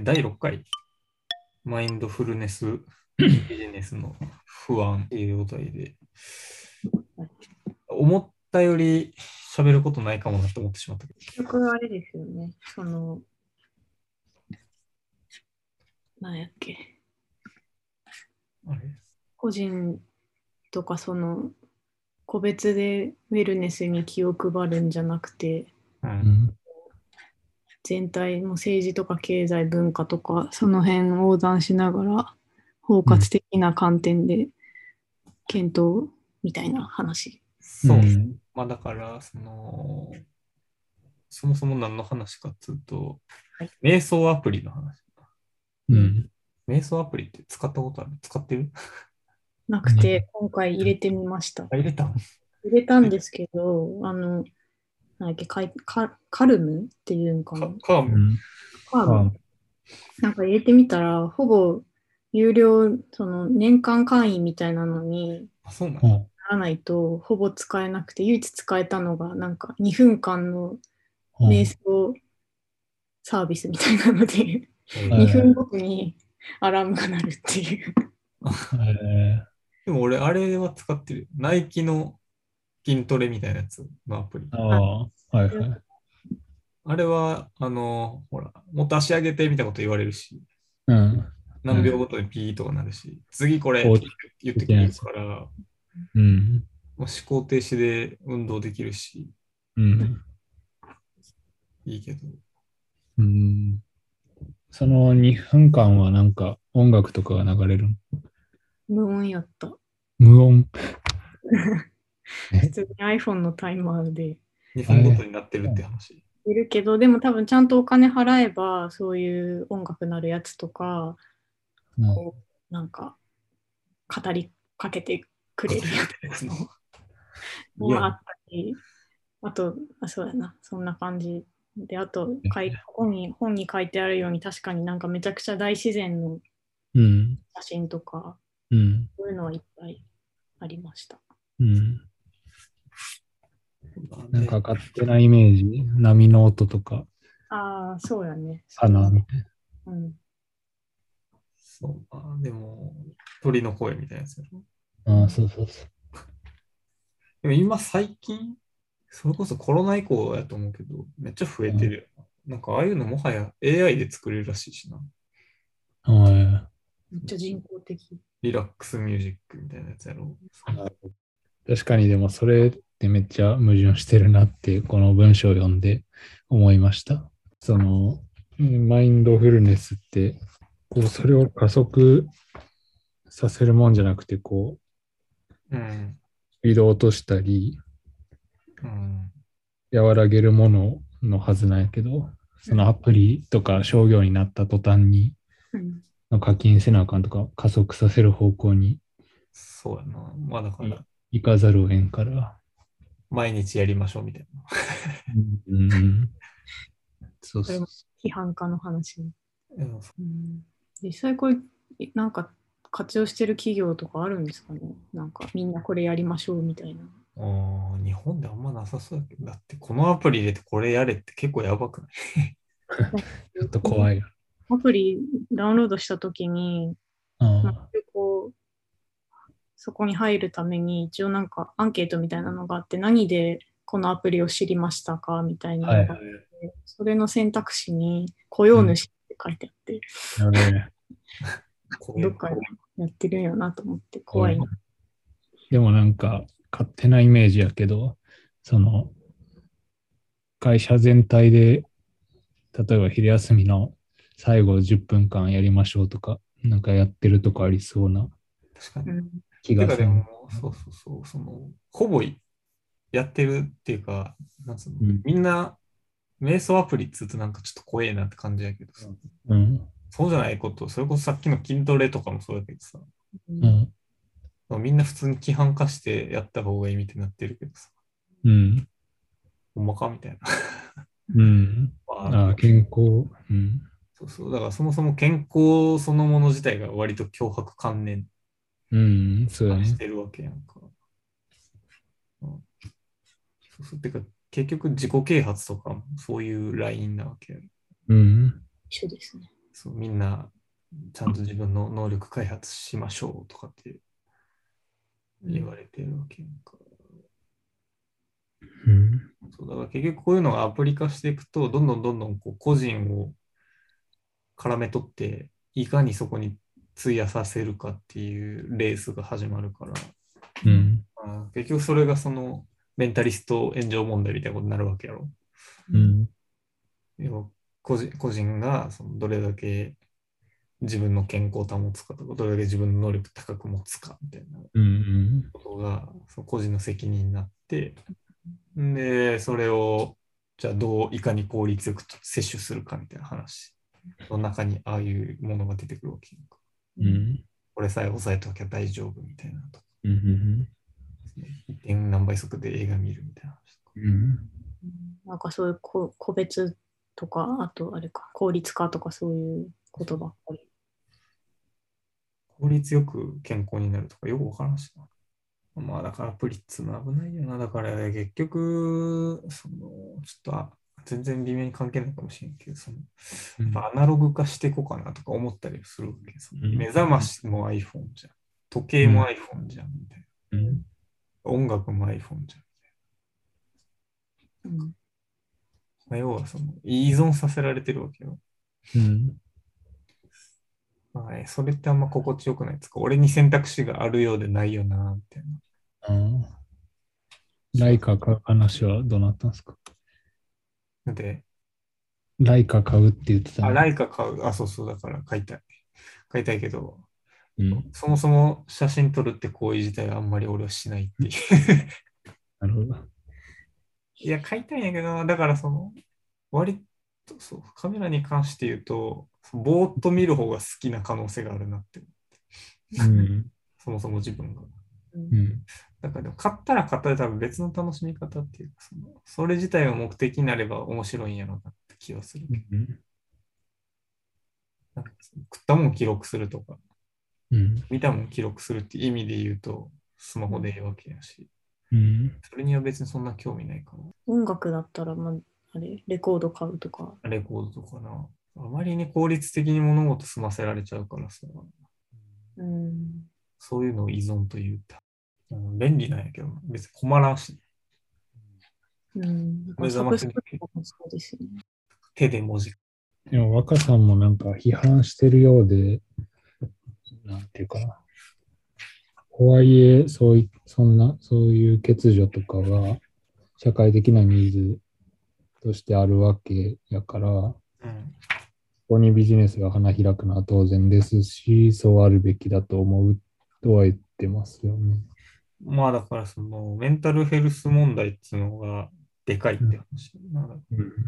え第6回、マインドフルネスビジネスの不安っていうお題で、思ったより喋ることないかもなって思ってしまったけど。結局あれですよね。その、なんやっけ。あれ？個人とかその個別でウェルネスに気を配るんじゃなくてう。うんん全体も政治とか経済文化とかその辺横断しながら包括的な観点で検討みたいな話。そう。うんまあだから、その、そもそも何の話かっつうと、はい瞑想アプリの話。うん瞑想アプリって使ったことある？使ってる？なくて今回入れてみました。あ、入れた入れたんですけど、あの、なんだっけ、カイカカルムっていうのかな？かカーム。うん。カーム。なんか入れてみたら、ほぼ有料、その年間会員みたいなのにあ、そうならないと、ほぼ使えなくて、唯一使えたのが、なんか2分間のうん。瞑想サービスみたいなので、えー。はい2分ごとにアラームが鳴るっていう。えでも俺、あれは使ってる。よ。ナイキの筋トレみたいなやつのアプリー。ああ、はいはい。あれは、あの、ほら、もっと足上げてみたいなこと言われるし、うん。何秒ごとにピーとかなるし、次これ言ってくれるから、うん。もう思考停止で運動できるし、うん。いいけど。うん。その2分間はなんか音楽とかが流れるの？無音やった。無音。え？普通に iPhone のタイマーで2分ごとになってるって話。いるけど、でも多分ちゃんとお金払えば、そういう音楽なるやつとか、うんこうなんか語りかけてくれるやつの いやもあったり、あと、あそうやな、そんな感じ。で、あと、かい本に本に書いてあるように、確かになんかめちゃくちゃ大自然のうん。写真とか、うん。そういうのはいっぱいありました。うん。なんか勝手なイメージ、波の音とか、ああ、そうやね。花みたいな。うん。そうあでも、鳥の声みたいなやつやろ。ああ、そうそうそう。でも今最近、それこそコロナ以降やと思うけど、めっちゃ増えてるよな。なんかああいうのもはや AI で作れるらしいしな。はめっちゃ人工的。リラックスミュージックみたいなやつやろ。い。確かにでもそれってめっちゃ矛盾してるなって、この文章を読んで思いました。その、うんマインドフルネスって、こう、それを加速させるもんじゃなくて、こう、うん。スピー落としたり、うん。和らげるもののはずなんやけど、そのアプリとか商業になった途端に、うん。課金せなあかんとか加速させる方向にそうやな。まあだから、行かざるを得んから。毎日やりましょうみたいな。うんうん。そうそう。批判家の話。うんうん、実際これ、なんか活用してる企業とかあるんですかね？なんかみんなこれやりましょうみたいな。日本であんまなさそうだけど、だってこのアプリ入れてこれやれって結構やばくない？ちょっと怖いよ。アプリダウンロードしたときに、そこに入るために一応なんかアンケートみたいなのがあって何でこのアプリを知りましたかみたいなのがあって、それの選択肢に雇用主って書いてあって、ういうどっかでやってるんやなと思って怖いな。でもなんか勝手なイメージやけど、その会社全体で、例えば昼休みの最後10分間やりましょうとか、なんかやってるとこありそうな。確かに。うん気がすも、そうそうそう、その、ほぼやってるっていうか、なんつうの、うんみんな、瞑想アプリっつうとなんかちょっと怖えなって感じやけどさ、うん。そうじゃないこと、それこそさっきの筋トレとかもそうだけどさ、うん。みんな普通に規範化してやった方がいいみたいになってるけどさ、うん。ほんまかみたいな。うん。まああ、健康。うん。そうそう、だからそもそも健康そのもの自体が割と脅迫観念うん。そうだねし。てるわけやんか。うん、そうそう。てか、結局自己啓発とかもそういうラインなわけやろ。うん。一緒ですね。そうみんなちゃんと自分の能力開発しましょうとかって言われてるわけやんか。うん。そうだから結局こういうのがアプリ化していくと、どんどんどんどんこう個人を絡め取って、いかにそこに費やさせるかっていうレースが始まるから、うん。あー結局それがそのメンタリスト炎上問題みたいなことになるわけやろ。うん。要は個人個人がそのどれだけ自分の健康を保つかとか、どれだけ自分の能力高く持つかみたいなうん。ことがその個人の責任になって、で、それをじゃあどういかに効率よく摂取するかみたいな話の中にああいうものが出てくるわけか。うん。これさえ抑えときゃ大丈夫みたいなとか、うん。1. 何倍速で映画見るみたいな話とか。うん。なんかそういうこ個別とか、あとあれか、効率化とかそういうことばっかり。効率よく健康になるとかよくわからんしな。まあだからアプリっつうのは危ないよな。だから結局、その、ちょっとあ全然微妙に関係ないかもしれんけど、その、アナログ化していこうかなとか思ったりするわけ。そのうん目覚ましも iPhone じゃん。時計も iPhone じゃんみたいな。うん。音楽も iPhone じゃん。うんまあ、要はその依存させられてるわけよ。うん。まあね、それってあんま心地よくないですか俺に選択肢があるようでないよな、みたいな。うん。ライカ買う話はどうなったんですか？で、ライカ買うって言ってたあ、のライカ買う。あ、そうそう、だから買いたい。買いたいけど、うん。そもそも写真撮るって行為自体はあんまり俺はしないっていう。なるほど。いや、買いたいんやけどな、だからその、割と、そう、カメラに関して言うと、ぼーっと見る方が好きな可能性があるなって、うん。そもそも自分が。うん。だからでも買ったら買ったで多分別の楽しみ方っていうか、そのそれ自体が目的になれば面白いんやろうなって気はするけど。うん。なんかその食ったもん記録するとか、うん。見たもん記録するって意味で言うと、スマホでいいわけやし、うん。それには別にそんな興味ないから、音楽だったら、まあ、あれ、レコード買うとか。レコードとかな。あまりに効率的に物事済ませられちゃうからさ、うん。そういうのを依存というか、うん便利なんやけど、別に困らんし、うん。目覚ましでね。手で文字。でも若さんもなんか批判してるようで、なんていうかな。とはいえ、そうい、そんな、そういう欠如とかが社会的なニーズとしてあるわけやから、こうん。こにビジネスが花開くのは当然ですし、そうあるべきだと思うとは言ってますよね。まあだからそのメンタルヘルス問題っていうのがでかいって話。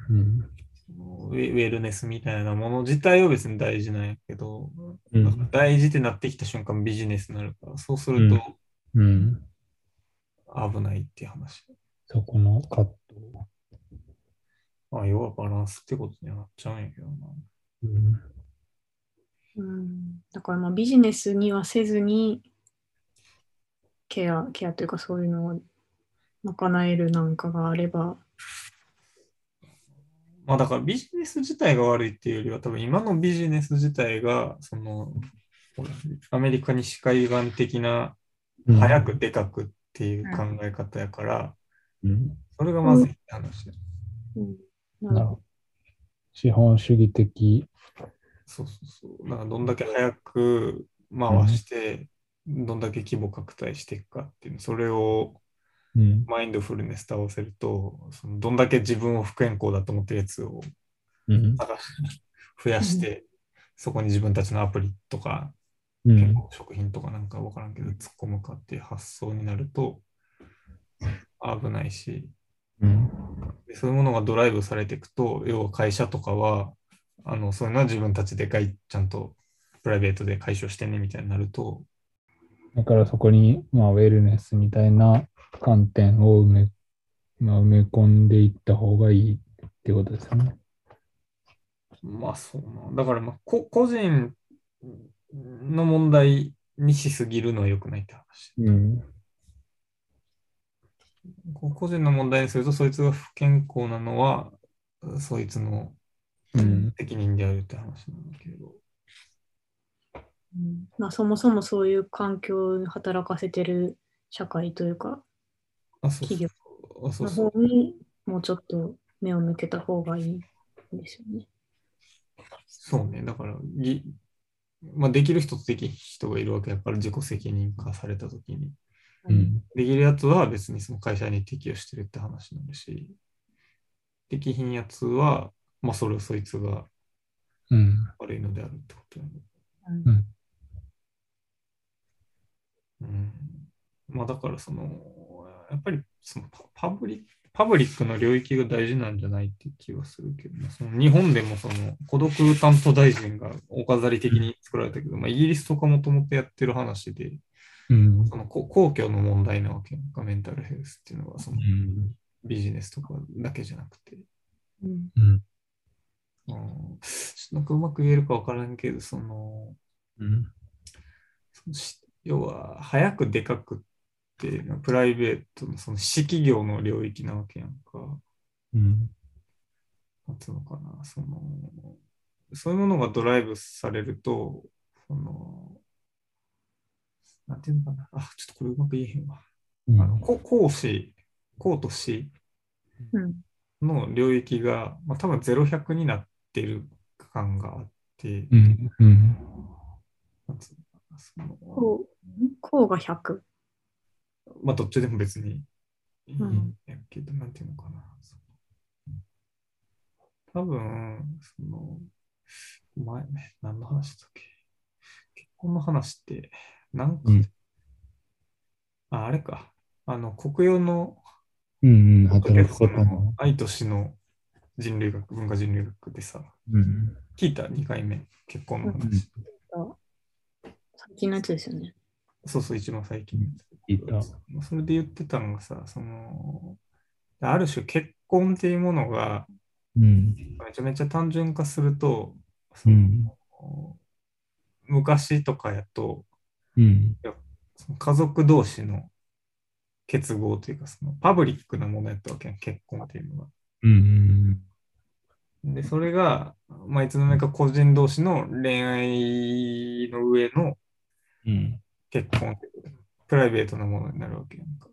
うん。そのウェウェルネスみたいなもの自体は別に大事なんやけど、うん大事ってなってきた瞬間ビジネスになるから、そうするとうん。危ないっていう話。そこの葛藤。まあ要はバランスってことにはなっちゃうんやけどな。うん。うん。だからまあビジネスにはせずに、ケア、ケアというかそういうのを賄えるなんかがあれば、まあだからビジネス自体が悪いっていうよりは多分今のビジネス自体がそのアメリカ西海岸的なうん早くでかくっていう考え方やから、うん。それがまずいって話だようん。なるほど。資本主義的。そうそうそう。だからどんだけ早く回して、どんだけ規模拡大していくかっていうの、それをうん。マインドフルネスと合わせると、そのどんだけ自分を不健康だと思ってるやつをうん。増やして、そこに自分たちのアプリとか、うん。食品とかなんかわからんけど、突っ込むかっていう発想になると危ないし、うん。でそういうものがドライブされていくと、要は会社とかは、あのそういうのは自分たちでかいちゃんとプライベートで解消してねみたいになると、だからそこに、まあ、ウェルネスみたいな観点を埋め,、まあ、埋め込んでいった方がいいってことですよね。まあそうな。だからまあこ個人の問題にしすぎるのは良くないって話。うん。個人の問題にすると、そいつが不健康なのは、そいつのうん。責任であるって話なんだけど。うんまあ、そもそもそういう環境を働かせてる社会というか、あ、そうそう企業あそうの方にもうちょっと目を向けた方がいいんですよね。そうね。だから、ぎまあ、できる人とできん人がいるわけだから、自己責任化されたときに。うん。できるやつは別にその会社に適用してるって話になるし、できひんやつは、まあ、それをそいつがうん。悪いのであるってことやね。うんうんうん。まあ、だから、その、やっぱりそのパパブリック、パブリックの領域が大事なんじゃないって気はするけど、ね、その日本でもその孤独担当大臣がお飾り的に作られたけど、まあ、イギリスとかもともとやってる話で、うん。そのこ公共の問題なわけやんか、メンタルヘルスっていうのは、そのうん。ビジネスとかだけじゃなくて。うんうん。なんかうまく言えるかわからんけど、その、うん。そのし要は、早くでかくっていうのは、プライベートのその私企業の領域なわけやんか。うん。なんつうのかな、その、そういうものがドライブされると、その、なんていうのかな、あ、ちょっとこれうまく言えへんわ。あのこ講師、講と師うんの領域が、まあ、多分0100になってる感があって、うん。うん。こう、こうが100。まあ、どっちでも別にいいうんんやけど、なんていうのかな。その多分、その、前ね、何の話だっけ？結婚の話って、なんか、うんあ、あれか。あの、国用のうん。ポッドキャスト働くことのも。愛と死の人類学、文化人類学でさ、うん。聞いた？2回目、結婚の話。うん最近のやつですよね。そうそう、一番最近のやつ。それで言ってたのがさ、その、ある種結婚っていうものがうん。めちゃめちゃ単純化すると、そのうん。昔とかやと、うん。その家族同士の結合というか、そのパブリックなものやったわけやん、結婚っていうのが。うん。で、それが、まあ、いつの間にか個人同士の恋愛の上のうん。結婚プライベートなものになるわけやんか。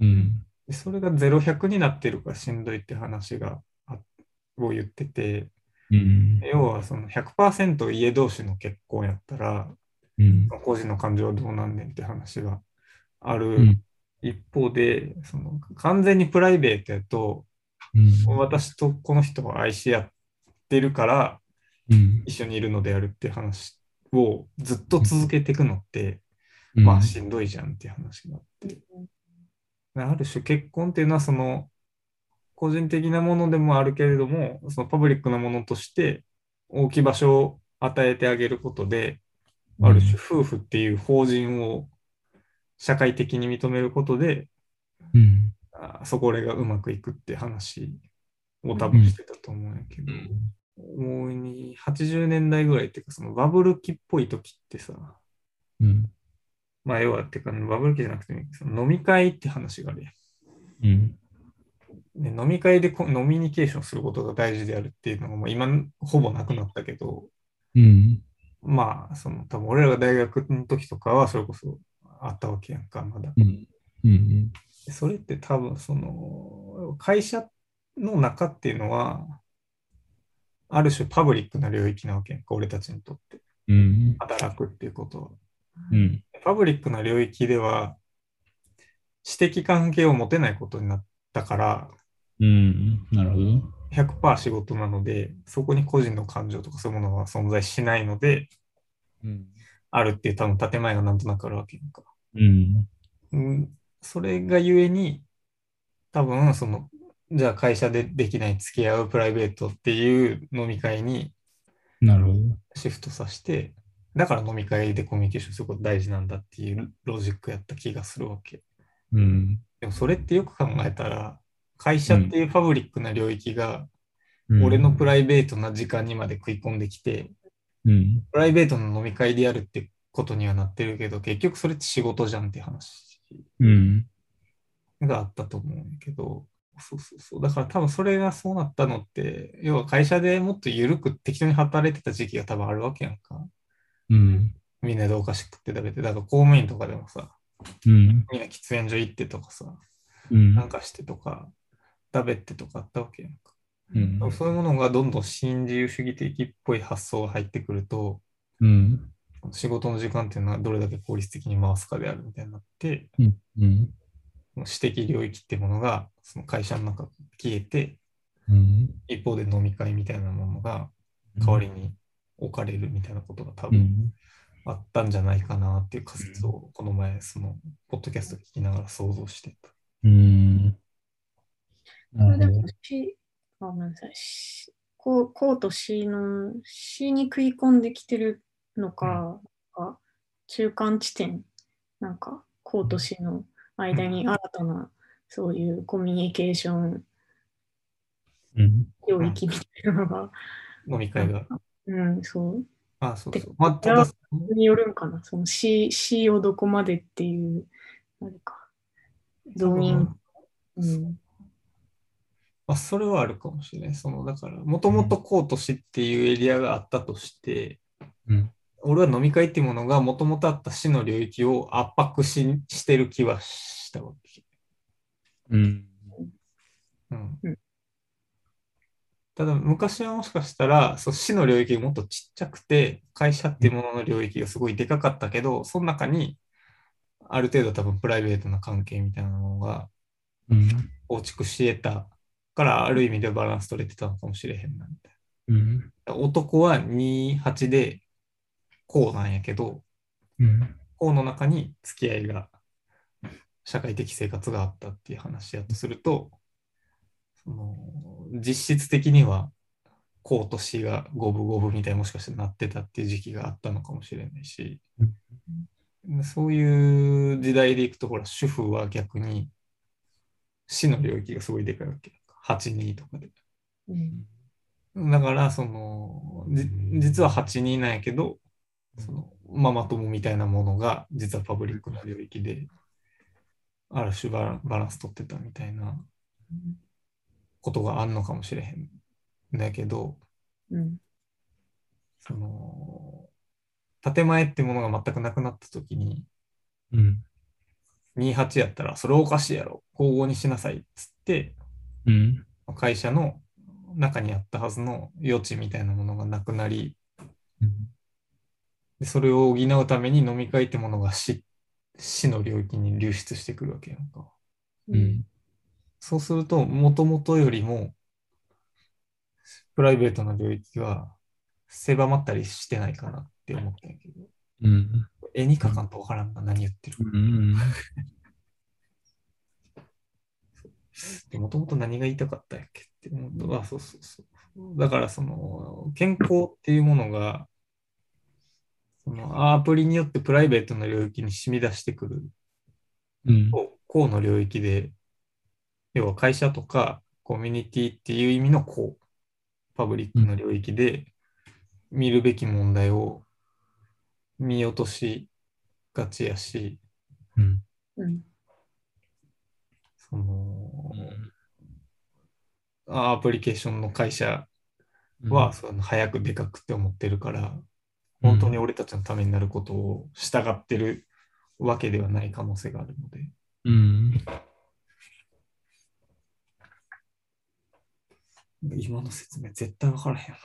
うん。でそれが0100になってるからしんどいって話があを言ってて、うん。要はその100%家同士の結婚やったら、うん。個人の感情はどうなんねんって話があうるん。一方で、その完全にプライベートやと、うん。私とこの人を愛し合ってるからうん。一緒にいるのであるって話をずっと続けていくのって、うん。まあしんどいじゃんっていう話があって。ある種結婚っていうのはその個人的なものでもあるけれども、そのパブリックなものとして大きい場所を与えてあげることで、ある種夫婦っていう法人を社会的に認めることで、うん。あそこがうまくいくって話を多分してたと思うんやけど、もうに80年代ぐらいっていうか、そのバブル期っぽい時ってさ、うん。まあ要はっていうか、バブル期じゃなくて、その飲み会って話があるやん。うん。で飲み会でこノミニケーションすることが大事であるっていうのが、まあ、今ほぼなくなったけど、うん。まあ、その多分俺らが大学の時とかはそれこそあったわけやんか、まだ。うん。うん。でそれって多分その会社の中っていうのは、ある種パブリックな領域なわけやんか、俺たちにとって。うん。働くっていうことは。うん。パブリックな領域では、私的関係を持てないことになったから、うん。なるほど。100%仕事なので、そこに個人の感情とかそういうものは存在しないので、うん。あるっていう多分建前がなんとなくあるわけやんか。うん。うん、それがゆえに、多分その、じゃあ会社でできない付き合うプライベートっていう飲み会になるほど。シフトさせて、だから飲み会でコミュニケーションすること大事なんだっていうロジックやった気がするわけ。うん。でもそれってよく考えたら、会社っていうパブリックな領域が、うん俺のプライベートな時間にまで食い込んできて、うん。プライベートの飲み会でやるってことにはなってるけど、結局それって仕事じゃんって話うん。があったと思うんやけど、そうそうそう。だから多分それがそうなったのって、要は会社でもっと緩く適当に働いてた時期が多分あるわけやんか。うん。みんなでお菓子食って食べて。だから公務員とかでもさ、うん。みんな喫煙所行ってとかさ、うん。なんかしてとか、食べてとかあったわけやんか。うん。そういうものがどんどん新自由主義的っぽい発想が入ってくると、うん。仕事の時間っていうのはどれだけ効率的に回すかであるみたいになって、うん。うん。その私的領域っていうものがその会社の中消えて、うん。一方で飲み会みたいなものが代わりに置かれるみたいなことが多分うん。あったんじゃないかなっていう仮説をこの前、そのポッドキャスト聞きながら想像してた。うん。それでもなるほど。ごめんなさい。こう、こうと C の C に食い込んできてるのか、なんか中間地点、なんか、こうと C の間に新たな、そういうコミュニケーションうん。領域みたいなのが、飲み会が。うん、そう。あそうそう。まあ、ただ、によるんかな。その C, C をどこまでっていう、あれか。動員。うん。まあ、それはあるかもしれない。その、だから、もともとこうとしっていうエリアがあったとして、うん。俺は飲み会っていうものがもともとあった死の領域を圧迫ししてる気はしたわけ。うん。うんうんただ昔はもしかしたらそう死の領域がもっとちっちゃくて会社っていうものの領域がすごいでかかったけどその中にある程度多分プライベートな関係みたいなものがうん。構築し得たからある意味でバランス取れてたのかもしれへんなみたいうん。な男は28でこうなんやけどうん。こうの中に付き合いが社会的生活があったっていう話やとするとその実質的にはこうとしが五分五分みたいにもしかしてなってたっていう時期があったのかもしれないし、そういう時代でいくとほら主婦は逆に死の領域がすごいでかいわけ8人とかでうん。だからそのじ実は8人なんやけどそのママ友みたいなものが実はパブリックな領域である種バラバランス取ってたみたいなことがあんのかもしれへんだけどうん。その建前ってものが全くなくなった時にうん。28やったらそれおかしいやろ交互にしなさいっつってうん。会社の中にあったはずの余地みたいなものがなくなりでそれを補うために飲み会ってものが死死の領域に流出してくるわけやんか。うん。そうすると、もともとよりも、プライベートな領域は狭まったりしてないかなって思ったんやけど、うん。絵に描かんとわからんな、何言ってるか。うん。でもともと何が言いたかったんやっけって思うと、あ、そうそうそう。だから、その、健康っていうものが、そのアプリによってプライベートな領域に染み出してくるうん。こうの領域で、要は会社とかコミュニティっていう意味のこう、パブリックの領域で見るべき問題を見落としがちやし、うん。うん。その、アプリケーションの会社は、その早くでかくって思ってるから、本当に俺たちのためになることを従ってるわけではない可能性があるので、うん。今の説明絶対分からへんな。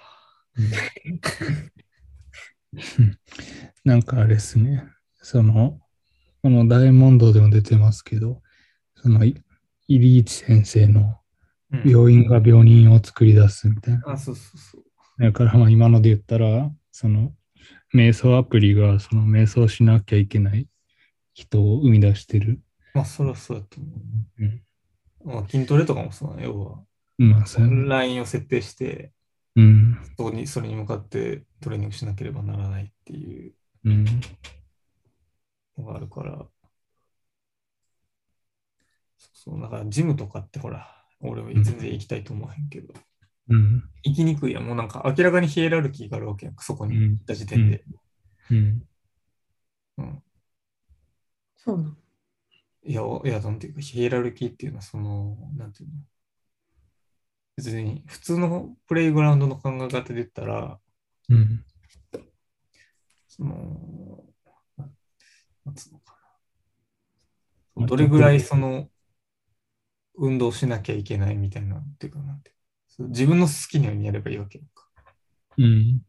なんかあれですね。その、このダイヤモンドでも出てますけど、その、いイリーチ先生のうん病院が病人を作り出すみたいな。あ、そうそうそう。だからまあ今ので言ったら、その、瞑想アプリがその瞑想しなきゃいけない人を生み出してる。まあ、それはそうだと思うん。う。まあ、筋トレとかもそうだね、要は。まあ、そうやねラインを設定して、うん。そこにそれに向かってトレーニングしなければならないっていううん。のがあるから。そうそう、だからジムとかってほら、俺は全然行きたいと思わへんけど、うん。行きにくいやん。もうなんか明らかにヒエラルキーがあるわけやそこに行った時点で。うん。うんそうなの。いや、おいや、なんていうか、ヒエラルキーっていうのは、その、なんていうの、別に普通のプレイグラウンドの考え方で言ったら、うん。その、なんつうのかな。どれぐらいその、運動しなきゃいけないみたいな、っていうかなんて自分の好きなようにやればいいわけよ。うん。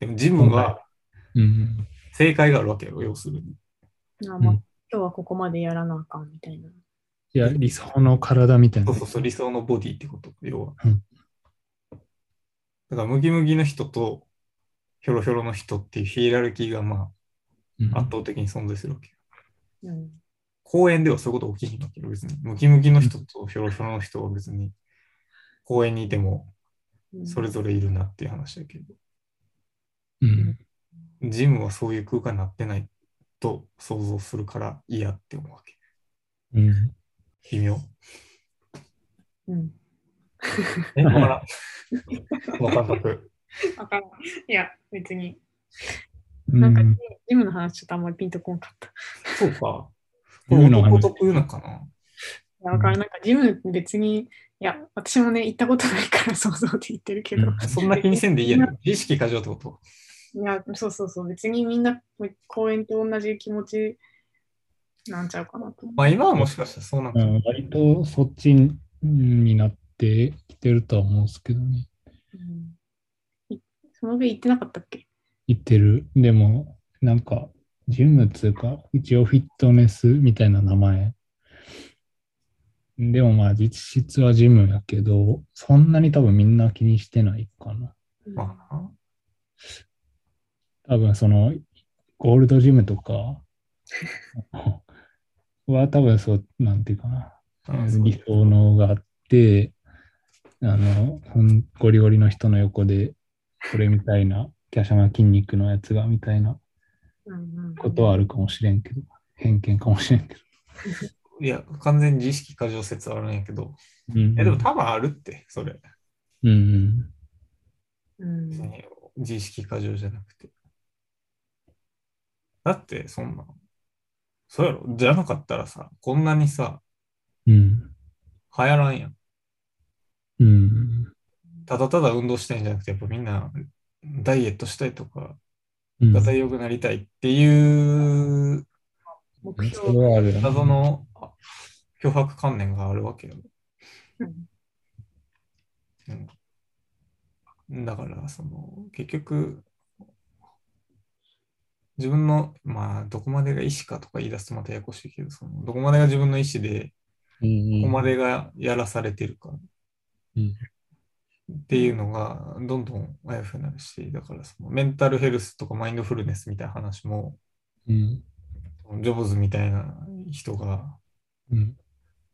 でもジムはうん。正解があるわけよ、要するに。あまあうん今日はここまでやらなあかんみたいな。いや、理想の体みたいなそう。そうそう、理想のボディってこと、要は。うんだから、ムキムキの人と、ヒョロヒョロの人っていうヒエラルキーが、まうんあ、圧倒的に存在するわけよ。うん。公園ではそういうこと起きひんわけよ、別に。ムキムキの人とヒョロヒョロの人は別に、公園にいても、うんそれぞれいるなっていう話だけど、うん。ジムはそういう空間になってないと想像するから嫌って思うわけ。うん。微妙？うん。え、わからん。この感覚。わからん。いや、別に。うんなんか、ジムの話ちょっとあんまりピンとこんかった。そうか。これジムの話男特有なのかな？いや、わからん。なんかジム別に、いや、私もね、行ったことないから 想像で言ってるけど、うんそんな気にせんでいいやん。自意識過剰ってこと？いや、そうそうそう、別にみんな公園と同じ気持ちなんちゃうかなと思まあ今はもしかしたらそうなんかも。うん割とそっちになってきてるとは思うんですけどね。う。うん、いその上行ってなかったっけ？言ってる。でも、なんか、ジムっつうか、一応フィットネスみたいな名前。でもまあ実質はジムやけど、そんなに多分みんな気にしてないかな。まあ多分その、ゴールドジムとか は多分そう、なんていうかな。理想のがあって、あの、ゴリゴリの人の横で、これみたいな、華奢な筋肉のやつがみたいなことはあるかもしれんけど、偏見かもしれんけど。いや、完全に自意識過剰説はあるんやけど、うんいやでも多分あるって、それ。うんうん自意識過剰じゃなくて。だって、そんな、そうやろ？じゃなかったらさ、こんなにさ、うん。うん。流行らんやん。うん。ただただ運動したいんじゃなくて、やっぱみんなダイエットしたいとか、うん。がたい良くなりたいっていう目そ標。謎のあ脅迫観念があるわけよ。うんうん、だから、その、結局、自分の、まあ、どこまでが意思かとか言い出すとまたややこしいけど、そのどこまでが自分の意思で、うんどこまでがやらされてるかうんっていうのがどんどんあやふやになるし、だからそのメンタルヘルスとかマインドフルネスみたいな話も、うん。ジョブズみたいな人がうん。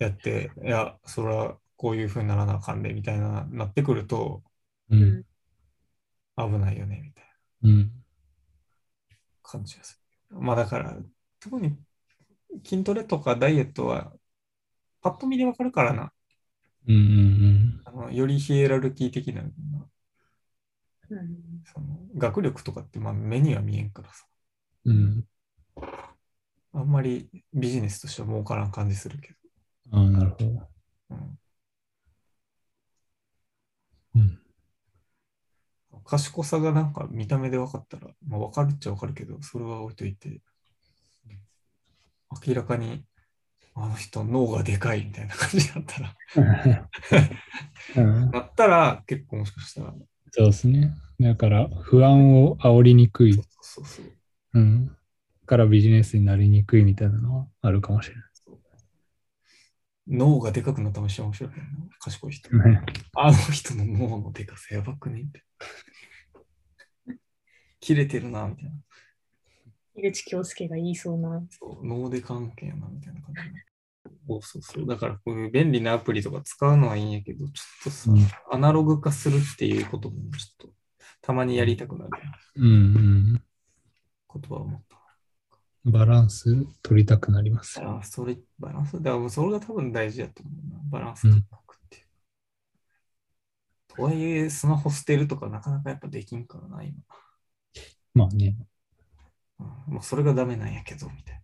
やって、いや、それはこういうふうにならなあかんでみたいな、なってくるとうん。危ないよねみたいなうん。感じがする。まあだから、特に筋トレとかダイエットはパッと見でわかるからな。うん。うん。あのよりヒエラルキー的な、うんその学力とかってまあ目には見えんからさ。うん。あんまりビジネスとしては儲からん感じするけああ、なるほど。ど。うんうん。賢さがなんか見た目で分かったら、まあ、分かるっちゃ分かるけど、それは置いといて、明らかにあの人脳がでかいみたいな感じだったら、うんだったら結構もしかしたら、そうですね。だから、不安を煽りにくい。そうそう。うん。からビジネスになりにくいみたいなのはあるかもしれ脳がでかくなったらめっちゃ面白いけどな、賢い人。あの人の脳のでかさやばくねみたいな。切れてるな、みたいな。井口京介が言いそうな。そう脳で関係やな、みたいな感じ。そうそうそう。だからこういう便利なアプリとか使うのはいいんやけど、ちょっとさ、うんアナログ化するっていうこともちょっとたまにやりたくなるうんことは思。バランス取りたくなります。あそれ、バランス、だからそれが多分大事だと思うな。バランス取っておくっていう。とはいえ、スマホ捨てるとかなかなかやっぱできんからな、今。まあね。うん、もうそれがダメなんやけど、みたいな。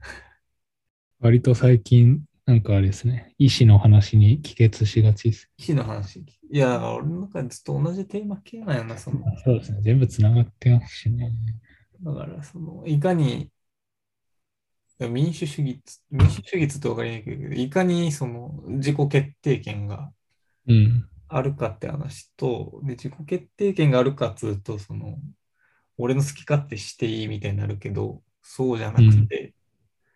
割と最近、なんかあれですね。医師の話に帰結しがちです。火の話？いや、俺の中でずっと同じテーマ系なんやな、その。そうですね。全部つながってますしね。だから、その、いかに、民主主義つ、民主主義っつってわかりにくいけど、いかにその自己決定権がうん。あるかって話と、で、自己決定権があるかっつうと、その、俺の好き勝手していいみたいになるけど、そうじゃなくて、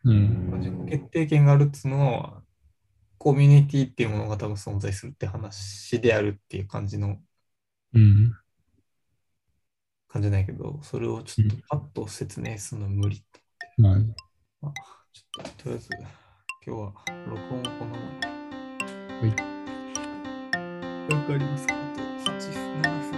うん。自己決定権があるっつうのは、コミュニティっていうものが多分存在するって話であるっていう感じのうん。感じないけど、それをちょっとパッと説明するの無理と。まあ、まあちょっととりあえず、今日は録音をこのままん。はい。わかりますか？あと8分、7分。